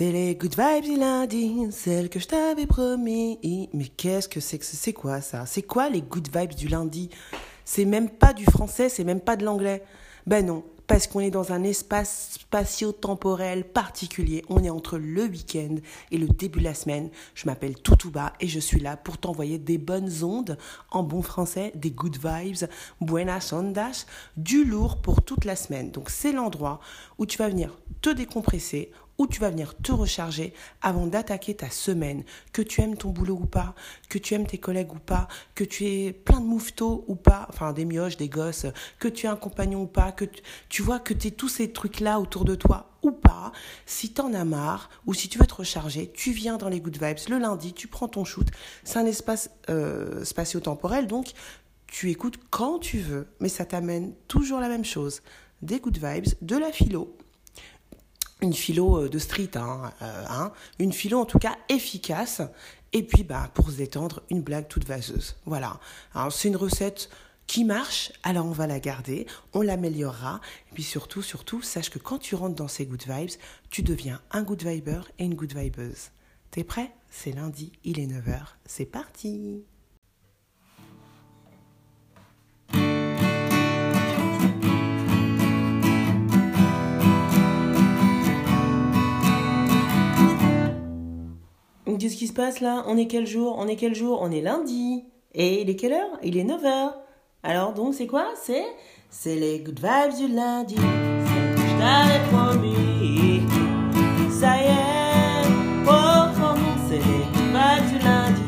C'est les good vibes du lundi, celles que je t'avais promis. Mais qu'est-ce que c'est que c'est quoi ça? C'est quoi les good vibes du lundi? C'est même pas du français, c'est même pas de l'anglais. Ben non, parce qu'on est dans un espace spatio-temporel particulier. On est entre le week-end et le début de la semaine. Je m'appelle Toutouba et je suis là pour t'envoyer des bonnes ondes, en bon français, des good vibes, buenas ondas, du lourd pour toute la semaine. Donc c'est l'endroit où tu vas venir te décompresser, où tu vas venir te recharger avant d'attaquer ta semaine, que tu aimes ton boulot ou pas, que tu aimes tes collègues ou pas, que tu aies plein de moufetos ou pas, enfin des mioches, des gosses, que tu aies un compagnon ou pas, que tu, vois que tu aies tous ces trucs-là autour de toi ou pas, si tu en as marre ou si tu veux te recharger, tu viens dans les Good Vibes le lundi, tu prends ton shoot. C'est un espace euh, spatio-temporel, donc tu écoutes quand tu veux, mais ça t'amène toujours la même chose. Des Good Vibes, de la philo, une philo euh, de street, hein, euh, hein, une philo en tout cas efficace. Et puis, bah, pour se détendre, une blague toute vaseuse. Voilà. c'est une recette qui marche, alors on va la garder, on l'améliorera. Et puis surtout, surtout, sache que quand tu rentres dans ces good vibes, tu deviens un good viber et une good vibeuse. T'es prêt? C'est lundi, il est 9h, c'est parti qui se passe là? On est quel jour? On est quel jour? On est lundi. Et il est quelle heure? Il est 9h. Alors donc c'est quoi? C'est c'est les good vibes du lundi. je t'avais promis. Ça y est, oh, c'est vibes du lundi.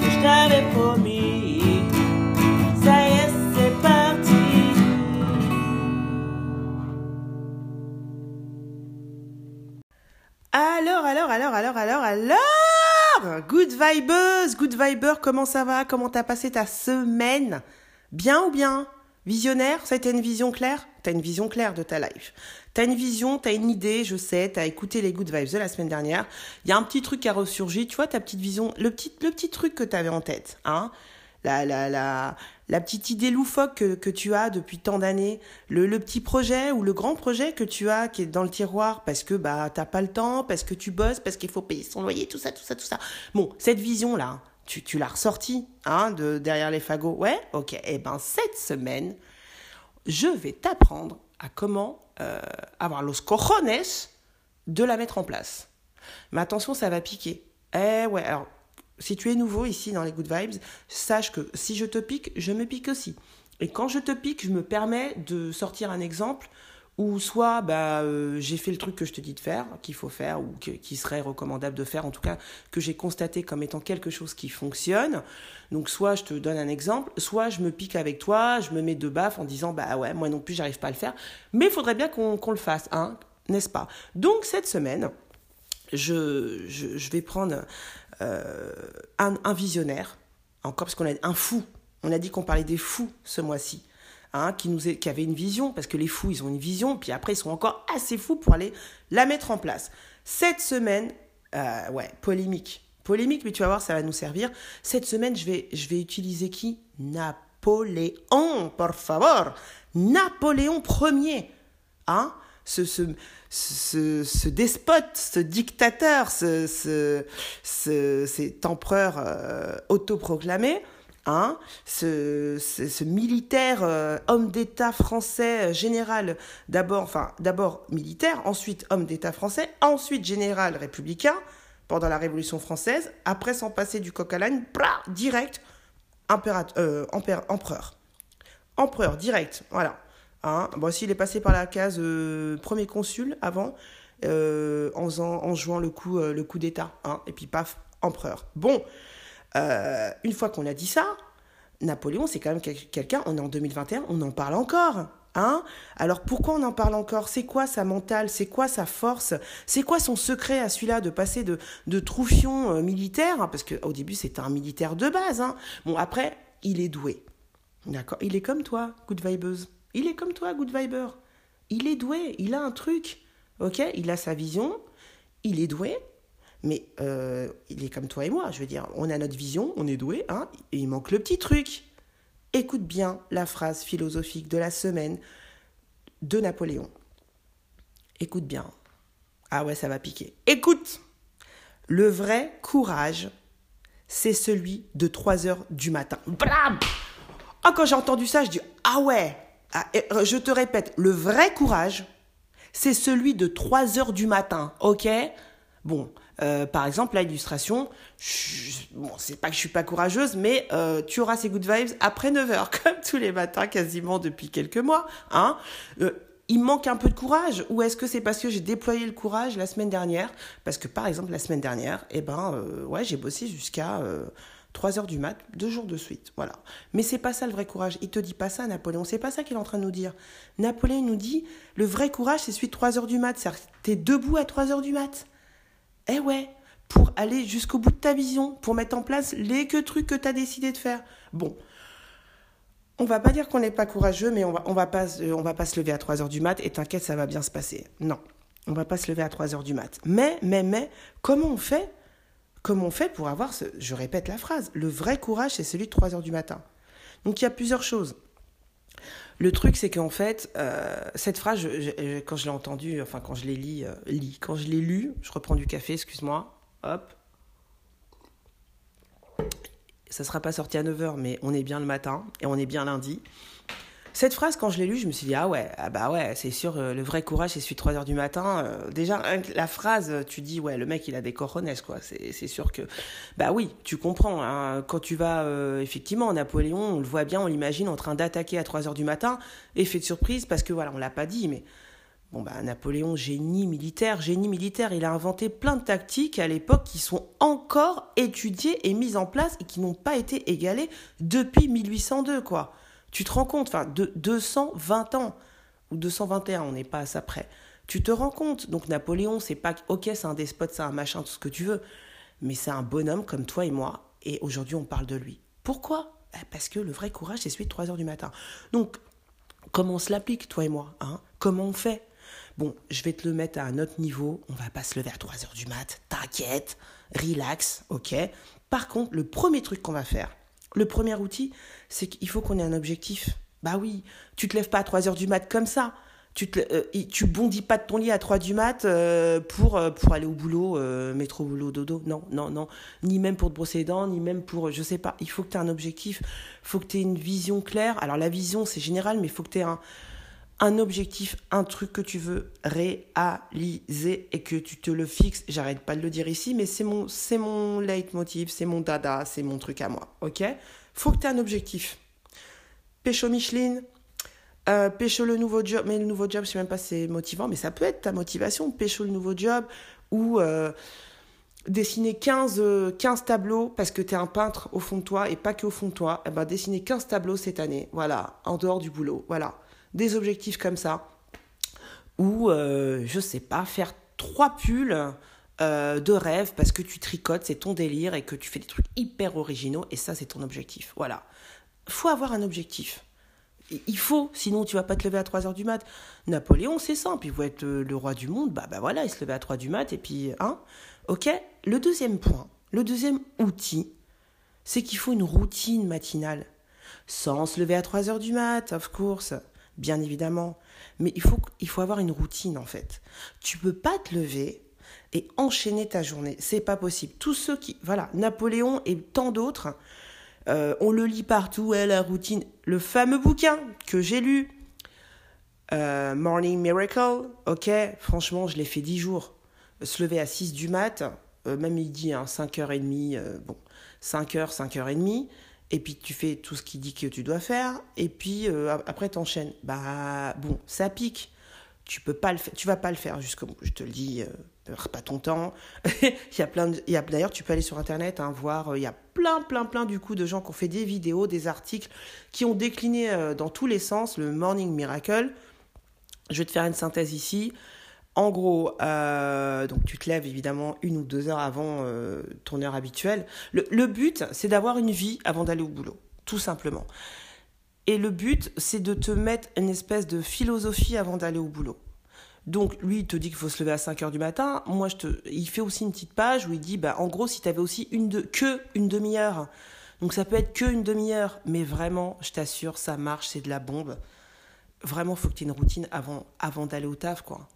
Que je t'avais promis. Ça y est, c'est parti. Alors, alors, alors, alors, alors, alors Good vibeuse, good viber, comment ça va? Comment t'as passé ta semaine? Bien ou bien? Visionnaire? Ça été une vision claire? T'as une vision claire de ta life. T'as une vision, t'as une idée, je sais, t'as écouté les good vibes de la semaine dernière. Il y a un petit truc qui a ressurgi, tu vois, ta petite vision, le petit, le petit truc que t'avais en tête, hein la, la, la, la petite idée loufoque que, tu as depuis tant d'années, le, le, petit projet ou le grand projet que tu as qui est dans le tiroir parce que bah t'as pas le temps, parce que tu bosses, parce qu'il faut payer son loyer, tout ça, tout ça, tout ça. Bon, cette vision là, tu, tu l'as ressortie, hein, de derrière les fagots. Ouais, ok. Et eh ben cette semaine, je vais t'apprendre à comment euh, avoir los cojones de la mettre en place. Mais attention, ça va piquer. Eh ouais, alors si tu es nouveau ici dans les Good Vibes, sache que si je te pique, je me pique aussi. Et quand je te pique, je me permets de sortir un exemple où soit bah, euh, j'ai fait le truc que je te dis de faire, qu'il faut faire, ou qui serait recommandable de faire, en tout cas que j'ai constaté comme étant quelque chose qui fonctionne. Donc soit je te donne un exemple, soit je me pique avec toi, je me mets de baffe en disant bah ouais, moi non plus j'arrive pas à le faire, mais il faudrait bien qu'on le fasse, hein, n'est-ce pas? Donc cette semaine, je, vais prendre euh, un, visionnaire, encore parce qu'on a un fou, on a dit qu'on parlait des fous ce mois-ci, hein, qui, nous qui avait une vision, parce que les fous, ils ont une vision, puis après, ils sont encore assez fous pour aller la mettre en place. Cette semaine, euh, ouais, polémique. Polémique, mais tu vas voir, ça va nous servir. Cette semaine, je vais, je vais utiliser qui? Napoléon, por favor. Napoléon Ier. Hein? Ce, ce, ce, ce, despote, ce dictateur, ce, ce cet empereur euh, autoproclamé, hein, ce, ce, militaire, euh, homme d'État français, euh, général, d'abord, enfin, d'abord militaire, ensuite homme d'État français, ensuite général républicain pendant la Révolution française, après s'en passer du coq à l'âne, direct, impérateur, empereur. Empereur, direct, voilà. Hein. Bon, s'il est passé par la case euh, premier consul avant, euh, en, jouant le coup, euh, coup d'État, hein, et puis paf, empereur. Bon, une fois qu'on a dit ça, Napoléon, c'est quand même quelqu'un, on est en 2021, on en parle encore. Hein Alors pourquoi on en parle encore? C'est quoi sa mentale? C'est quoi sa force? C'est quoi son secret à celui-là de passer de, de troufion militaire? Parce qu'au début, c'était un militaire de base. Hein bon, après, il est doué. D'accord? Il est comme toi, good vibeuse. Il est comme toi, Good Viber. Il est doué, il a un truc. Ok Il a sa vision, il est doué, mais euh, il est comme toi et moi. Je veux dire, on a notre vision, on est doué, hein, il manque le petit truc. Écoute bien la phrase philosophique de la semaine de Napoléon. Écoute bien. Ah ouais, ça va piquer. Écoute, le vrai courage, c'est celui de 3 heures du matin. Blam Ah, quand j'ai entendu ça, je dis Ah ouais Je te répète, le vrai courage, c'est celui de 3 heures du matin, ok? Bon, euh, par exemple, l'illustration, bon, c'est pas que je suis pas courageuse, mais euh, tu auras ces good vibes après 9 heures, comme tous les matins quasiment depuis quelques mois. Hein il manque un peu de courage ou est-ce que c'est parce que j'ai déployé le courage la semaine dernière? Parce que par exemple la semaine dernière, eh ben euh, ouais, j'ai bossé jusqu'à 3 euh, heures du mat, deux jours de suite, voilà. Mais c'est pas ça le vrai courage. Il te dit pas ça Napoléon, c'est pas ça qu'il est en train de nous dire. Napoléon nous dit le vrai courage c'est celui de 3 heures du mat, c'est-à-dire t'es debout à 3 heures du mat. Eh ouais, pour aller jusqu'au bout de ta vision, pour mettre en place les que trucs que tu as décidé de faire. Bon, on va pas dire qu'on n'est pas courageux, mais on va, va pas se lever à 3 heures du mat et t'inquiète, ça va bien se passer. Non, on va pas se lever à 3 heures du mat. Mais, mais, mais, comment on fait Comment on fait pour avoir ce, je répète la phrase, le vrai courage, c'est celui de 3 heures du matin. Donc il y a plusieurs choses. Le truc, c'est qu'en fait, euh, cette phrase, quand je l'ai entendue, enfin quand je l'ai euh, quand je l'ai lu, je reprends du café, excuse-moi, hop, ça sera pas sorti à 9h, mais on est bien le matin et on est bien lundi. Cette phrase, quand je l'ai lue, je me suis dit, ah ouais, ah bah ouais, c'est sûr, euh, le vrai courage, c'est celui de 3h du matin. Euh, déjà, la phrase, tu dis, ouais, le mec, il a des coronets, quoi. C'est sûr que, bah oui, tu comprends. Hein. quand tu vas, euh, effectivement, Napoléon, on le voit bien, on l'imagine en train d'attaquer à 3h du matin, effet de surprise, parce que voilà, on l'a pas dit, mais Bon bah Napoléon, génie militaire, génie militaire, il a inventé plein de tactiques à l'époque qui sont encore étudiées et mises en place et qui n'ont pas été égalées depuis 1802 quoi. Tu te rends compte, enfin de 220 ans ou 221, on n'est pas à ça près. Tu te rends compte, donc Napoléon, c'est pas ok, c'est un despote, c'est un machin, tout ce que tu veux, mais c'est un bonhomme comme toi et moi, et aujourd'hui on parle de lui. Pourquoi? Eh, Parce que le vrai courage, c'est celui de 3 heures du matin. Donc, comment on se l'applique, toi et moi hein? Comment on fait? Bon, je vais te le mettre à un autre niveau. On va pas se lever à 3 heures du mat. T'inquiète, relax, ok? Par contre, le premier truc qu'on va faire, le premier outil, c'est qu'il faut qu'on ait un objectif. Bah oui, tu te lèves pas à 3 heures du mat comme ça. Tu, te, euh, bondis pas de ton lit à 3 du mat euh, pour, euh, pour aller au boulot, métro, boulot, dodo. Non, non, non. Ni même pour te brosser les dents, ni même pour, je sais pas. Il faut que tu aies un objectif. Il faut que tu aies une vision claire. Alors la vision, c'est général, mais il faut que tu aies un, un objectif, un truc que tu veux réaliser et que tu te le fixes. J'arrête pas de le dire ici, mais c'est mon, c'est mon leitmotiv, c'est mon dada, c'est mon truc à moi. Ok? Faut que tu aies un objectif. Pécho Micheline, euh, pécho le nouveau job, mais le nouveau job, je sais même pas si c'est motivant, mais ça peut être ta motivation. Pécho le nouveau job ou euh, dessiner 15, 15 tableaux parce que tu es un peintre au fond de toi et pas que au fond de toi. Eh ben, dessiner 15 tableaux cette année, voilà, en dehors du boulot, voilà des objectifs comme ça. Ou, euh, je sais pas, faire trois pulls euh, de rêve parce que tu tricotes, c'est ton délire et que tu fais des trucs hyper originaux et ça, c'est ton objectif. Voilà. faut avoir un objectif. Il faut, sinon tu vas pas te lever à 3 heures du mat. Napoléon, c'est simple, il veut être euh, le roi du monde, bah, bah voilà, il se levait à 3 du mat et puis, hein, ok Le deuxième point, le deuxième outil, c'est qu'il faut une routine matinale. Sans se lever à 3 heures du mat, of course bien évidemment. Mais il faut, il faut avoir une routine en fait. Tu peux pas te lever et enchaîner ta journée. C'est pas possible. Tous ceux qui. Voilà, Napoléon et tant d'autres, euh, on le lit partout, la routine. Le fameux bouquin que j'ai lu, euh, Morning Miracle, ok, franchement, je l'ai fait 10 jours. Se lever à 6 du mat, euh, même midi, hein, 5h30, bon, 5h, 5h30 et puis tu fais tout ce qu'il dit que tu dois faire, et puis euh, après t'enchaînes. Bah bon, ça pique. Tu peux pas le faire, tu vas pas le faire jusqu'au bout. Je te le dis, euh, pas ton temps. il y a plein, il y a d'ailleurs tu peux aller sur internet hein, voir. Euh, il y a plein, plein, plein du coup de gens qui ont fait des vidéos, des articles, qui ont décliné euh, dans tous les sens le Morning Miracle. Je vais te faire une synthèse ici. En gros, euh, donc tu te lèves évidemment une ou deux heures avant euh, ton heure habituelle. Le, but, c'est d'avoir une vie avant d'aller au boulot, tout simplement. Et le but, c'est de te mettre une espèce de philosophie avant d'aller au boulot. Donc lui, il te dit qu'il faut se lever à 5 heures du matin. Moi, je il fait aussi une petite page où il dit, bah, en gros, si tu avais aussi une que une demi-heure, donc ça peut être que une demi-heure, mais vraiment, je t'assure, ça marche, c'est de la bombe. Vraiment, faut que tu aies une routine avant, avant d'aller au taf, quoi.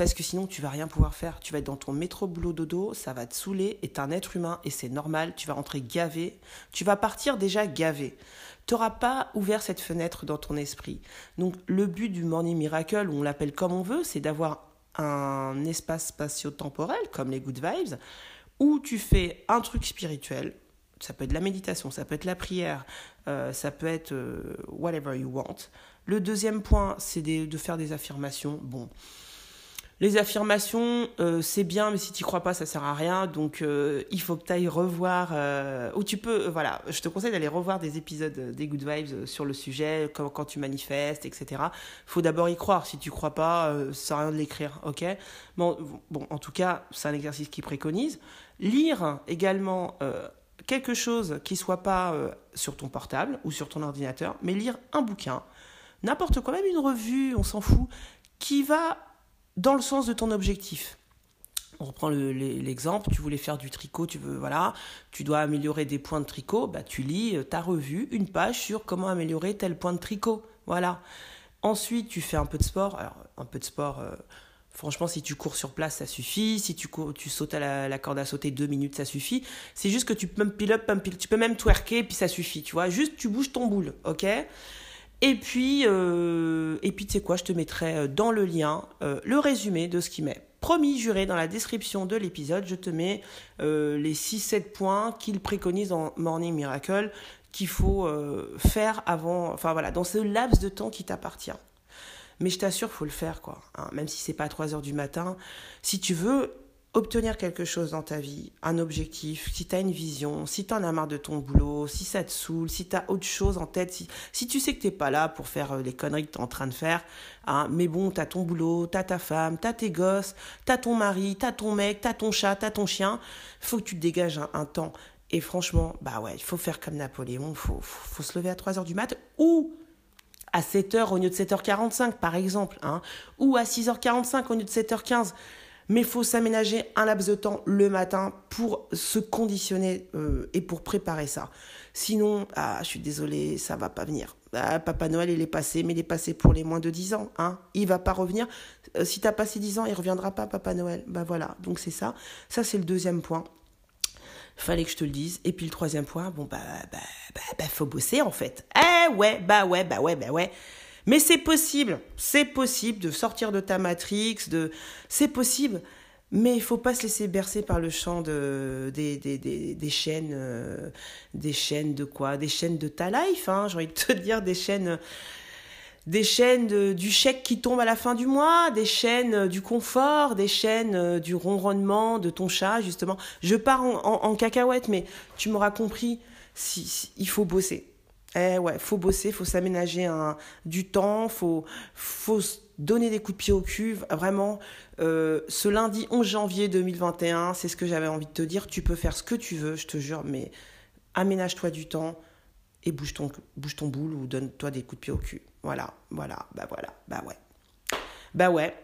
Parce que sinon, tu vas rien pouvoir faire. Tu vas être dans ton métro boulot dodo, ça va te saouler, et t'es un être humain, et c'est normal, tu vas rentrer gavé. Tu vas partir déjà gavé. Tu n'auras pas ouvert cette fenêtre dans ton esprit. Donc, le but du Morning Miracle, on l'appelle comme on veut, c'est d'avoir un espace spatio-temporel, comme les Good Vibes, où tu fais un truc spirituel. Ça peut être la méditation, ça peut être la prière, euh, ça peut être euh, whatever you want. Le deuxième point, c'est de faire des affirmations. Bon, les affirmations, euh, c'est bien, mais si tu crois pas, ça sert à rien. Donc, euh, il faut que tu ailles revoir, euh, ou tu peux, voilà, je te conseille d'aller revoir des épisodes des Good Vibes sur le sujet, quand, quand tu manifestes, etc. faut d'abord y croire. Si tu crois pas, ça sert à rien de l'écrire, ok bon, bon, en tout cas, c'est un exercice qui préconise. Lire également quelque chose qui soit pas sur ton portable ou sur ton ordinateur, mais lire un bouquin, n'importe quoi, même une revue, on s'en fout, qui va dans le sens de ton objectif. On reprend l'exemple, tu voulais faire du tricot, tu veux voilà, tu dois améliorer des points de tricot, bah tu lis euh, ta revue, une page sur comment améliorer tel point de tricot, voilà. Ensuite, tu fais un peu de sport. Alors, un peu de sport, euh, franchement, si tu cours sur place, ça suffit. Si tu, tu sautes à la, corde à sauter deux minutes, ça suffit. C'est juste que tu peux même pile up, tu peux même twerker, puis ça suffit, tu vois. Juste, tu bouges ton boule, ok? Et puis, euh, et puis tu sais quoi, je te mettrai euh, dans le lien euh, le résumé de ce qui m'est promis, juré, dans la description de l'épisode. Je te mets les 6-7 points qu'il préconise en Morning Miracle qu'il faut faire avant, enfin voilà, dans ce laps de temps qui t'appartient. Mais je t'assure, faut le faire, quoi. Hein, même si c'est pas à 3 heures du matin. Si tu veux obtenir quelque chose dans ta vie, un objectif, si tu as une vision, si tu en as marre de ton boulot, si ça te saoule, si tu as autre chose en tête, si, tu sais que tu pas là pour faire euh, les conneries que tu es en train de faire, hein, mais bon, tu as ton boulot, tu as ta femme, tu as tes gosses, tu as ton mari, tu as ton mec, tu as ton chat, tu as ton chien, faut que tu te dégages un, temps. Et franchement, bah ouais, il faut faire comme Napoléon, faut, faut, se lever à 3h du mat ou à 7h au lieu de 7h45 par exemple, hein, ou à 6h45 au lieu de 7h15 mais il faut s'aménager un laps de temps le matin pour se conditionner euh, et pour préparer ça. Sinon, ah, je suis désolée, ça va pas venir. Ah, Papa Noël, il est passé, mais il est passé pour les moins de 10 ans. Hein. Il va pas revenir. Euh, si tu as passé 10 ans, il reviendra pas, Papa Noël. Bah voilà, donc c'est ça. Ça, c'est le deuxième point. Fallait que je te le dise. Et puis le troisième point, bon, bah, bah, bah, bah faut bosser en fait. Eh ouais, bah ouais, bah ouais, bah ouais. Mais c'est possible, c'est possible de sortir de ta matrix, de... c'est possible. Mais il faut pas se laisser bercer par le chant de, des, des, des, chaînes, euh, des chaînes de quoi? Des chaînes de ta life, hein, j'ai envie de te dire, des chaînes, des chaînes du chèque qui tombe à la fin du mois, des chaînes du confort, des chaînes euh, du ronronnement de ton chat, justement. Je pars en, en, cacahuète, mais tu m'auras compris, si, il faut bosser. Eh ouais, faut bosser, faut s'aménager du temps, faut, faut donner des coups de pied au cul. Vraiment, euh, ce lundi 11 janvier 2021, c'est ce que j'avais envie de te dire. Tu peux faire ce que tu veux, je te jure, mais aménage-toi du temps et bouge ton, bouge ton boule ou donne-toi des coups de pied au cul. Voilà, voilà, bah voilà, bah ouais. Bah ouais.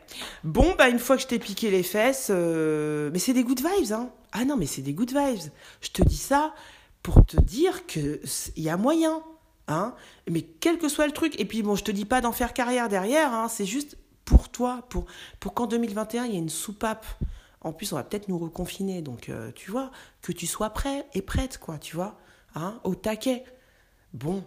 Bon, bah une fois que je t'ai piqué les fesses, euh, mais c'est des good vibes, hein. Ah non, mais c'est des good vibes. Je te dis ça pour te dire qu'il y a moyen. Hein. Mais quel que soit le truc, et puis bon, je te dis pas d'en faire carrière derrière, hein, c'est juste pour toi, pour, pour qu'en 2021, il y ait une soupape. En plus, on va peut-être nous reconfiner, donc euh, tu vois, que tu sois prêt et prête, quoi, tu vois, hein, au taquet. Bon,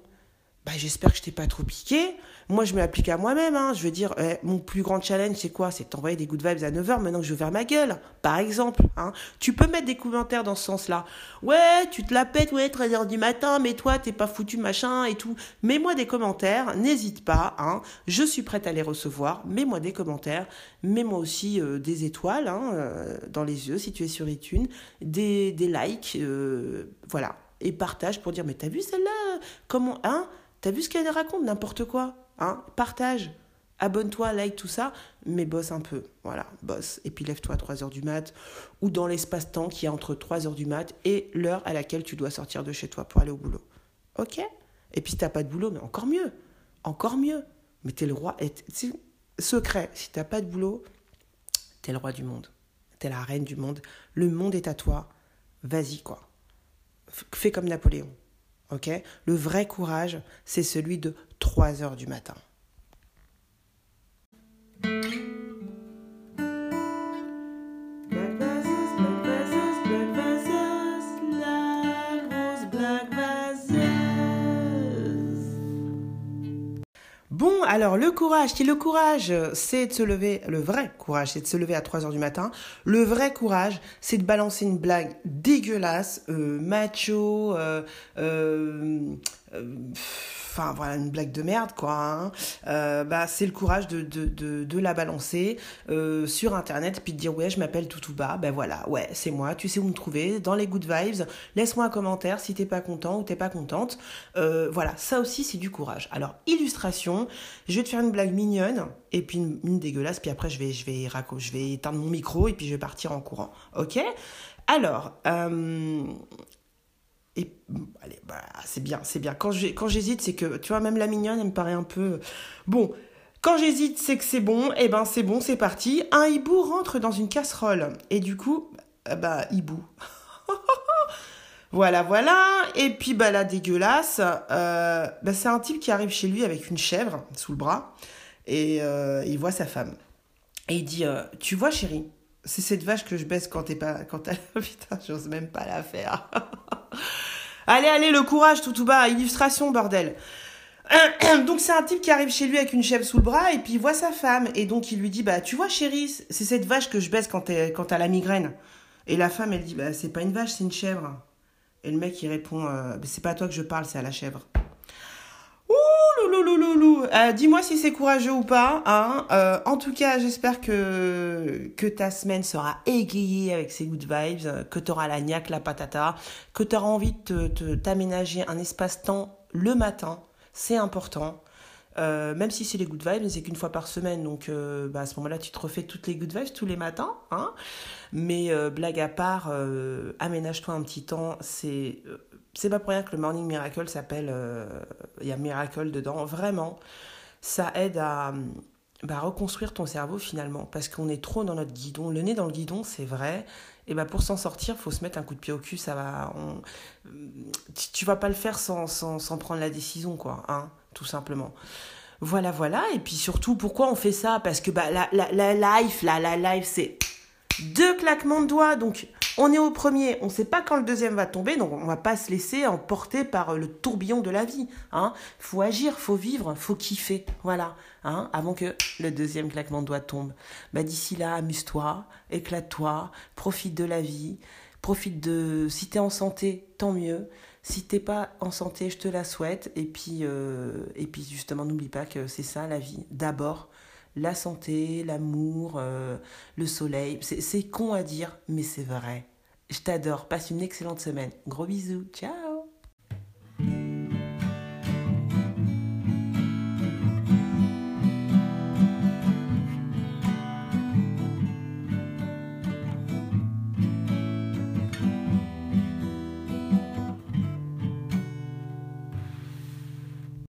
bah, j'espère que je t'ai pas trop piqué. Moi, je me l'applique à moi-même. Hein. Je veux dire, eh, mon plus grand challenge, c'est quoi? C'est t'envoyer des good vibes à 9h maintenant que je vais vers ma gueule, par exemple. Hein. Tu peux mettre des commentaires dans ce sens-là. Ouais, tu te la pètes, ouais, 13h du matin, mais toi, t'es pas foutu, machin, et tout. Mets-moi des commentaires, n'hésite pas. Hein. Je suis prête à les recevoir. Mets-moi des commentaires. Mets-moi aussi euh, des étoiles hein, euh, dans les yeux si tu es sur iTunes. Des, des likes, euh, voilà. Et partage pour dire, mais t'as vu celle-là? Comment, hein? T'as vu ce qu'elle raconte? N'importe quoi. Hein? Partage. Abonne-toi, like, tout ça, mais bosse un peu. Voilà, bosse. Et puis lève-toi à 3h du mat ou dans l'espace-temps qui est entre 3h du mat et l'heure à laquelle tu dois sortir de chez toi pour aller au boulot. Ok? Et puis si t'as pas de boulot, mais encore mieux. Encore mieux. Mais t'es le roi. Secret, si t'as pas de boulot, t'es le roi du monde. T'es la reine du monde. Le monde est à toi. Vas-y, quoi. Fais comme Napoléon. Ok? Le vrai courage, c'est celui de 3 heures du matin. Alors, le courage, qui le courage, c'est de se lever, le vrai courage, c'est de se lever à 3 heures du matin. Le vrai courage, c'est de balancer une blague dégueulasse, euh, macho, euh, euh enfin voilà une blague de merde quoi hein. euh, bah c'est le courage de, de, de, la balancer euh, sur internet puis de dire ouais je m'appelle Toutouba ben voilà ouais c'est moi tu sais où me trouver dans les good vibes laisse-moi un commentaire si t'es pas content ou t'es pas contente. Euh, voilà ça aussi c'est du courage. Alors illustration je vais te faire une blague mignonne et puis une, une dégueulasse puis après je vais je vais je vais éteindre mon micro et puis je vais partir en courant. Ok? Alors, euh, et allez, bah, c'est bien, c'est bien. Quand j'hésite, c'est que, tu vois, même la mignonne, elle me paraît un peu... Bon, quand j'hésite, c'est que c'est bon. Et eh ben, c'est bon, c'est parti. Un hibou rentre dans une casserole. Et du coup, euh, bah, hibou. voilà, voilà. Et puis, bah, la dégueulasse, euh, bah, c'est un type qui arrive chez lui avec une chèvre sous le bras. Et euh, il voit sa femme. Et il dit, tu vois, chérie, c'est cette vache que je baisse quand t'es pas... Quand. Putain, j'ose même pas la faire. Allez, allez, le courage, tout tout bas, illustration, bordel. Donc c'est un type qui arrive chez lui avec une chèvre sous le bras et puis il voit sa femme et donc il lui dit bah tu vois chérie c'est cette vache que je baisse quand t'as la migraine. Et la femme elle dit bah c'est pas une vache c'est une chèvre. Et le mec il répond euh, c'est pas à toi que je parle c'est à la chèvre euh, dis-moi si c'est courageux ou pas. Hein. Euh, en tout cas, j'espère que, ta semaine sera égayée avec ces good vibes, que tu auras la niaque, la patata, que tu auras envie de t'aménager un espace-temps le matin. C'est important. Euh, même si c'est les good vibes, c'est qu'une fois par semaine, donc bah, à ce moment-là, tu te refais toutes les good vibes tous les matins. Hein Mais blague à part, aménage-toi un petit temps. C'est c'est pas pour rien que le Morning Miracle s'appelle. Euh, il y a Miracle dedans. Vraiment, ça aide à bah, reconstruire ton cerveau finalement. Parce qu'on est trop dans notre guidon. Le nez dans le guidon, c'est vrai. Et bah, pour s'en sortir, faut se mettre un coup de pied au cul. Ça va. Tu, vas pas le faire sans, sans, sans, prendre la décision, quoi. Hein, tout simplement. Voilà, voilà. Et puis surtout, pourquoi on fait ça? Parce que bah, la, la, la life, la, la life, c'est deux claquements de doigts. Donc, on est au premier, on ne sait pas quand le deuxième va tomber, donc on ne va pas se laisser emporter par le tourbillon de la vie. Hein. Faut agir, faut vivre, faut kiffer, voilà, hein, avant que le deuxième claquement de doigts tombe. Bah, d'ici là, amuse-toi, éclate-toi, profite de la vie, profite de. Si t'es en santé, tant mieux. Si t'es pas en santé, je te la souhaite. Et puis, euh, et puis justement, n'oublie pas que c'est ça la vie. D'abord, la santé, l'amour, euh, le soleil. C'est con à dire, mais c'est vrai. Je t'adore. Passe une excellente semaine. Gros bisous. Ciao